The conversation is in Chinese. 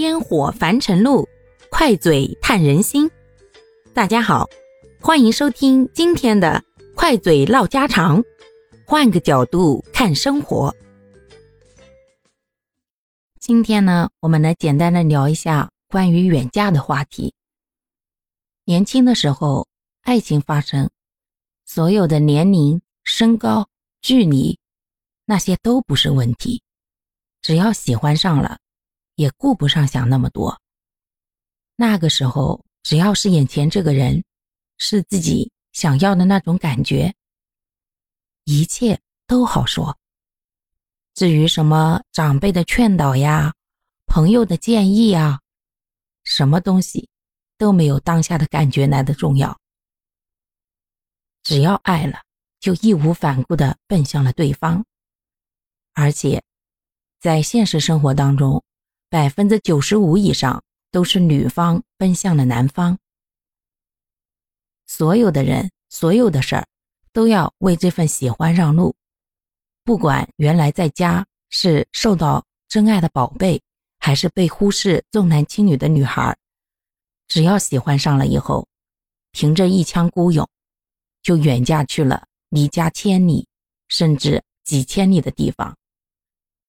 烟火凡尘路，快嘴探人心。大家好，欢迎收听今天的快嘴唠家常，换个角度看生活。今天呢，我们来简单的聊一下关于远嫁的话题。年轻的时候，爱情发生，所有的年龄、身高、距离，那些都不是问题，只要喜欢上了。也顾不上想那么多。那个时候，只要是眼前这个人是自己想要的那种感觉，一切都好说。至于什么长辈的劝导呀、朋友的建议呀，什么东西都没有当下的感觉来的重要。只要爱了，就义无反顾的奔向了对方。而且，在现实生活当中。百分之九十五以上都是女方奔向了男方，所有的人，所有的事儿，都要为这份喜欢让路。不管原来在家是受到真爱的宝贝，还是被忽视、重男轻女的女孩，只要喜欢上了以后，凭着一腔孤勇，就远嫁去了离家千里甚至几千里的地方。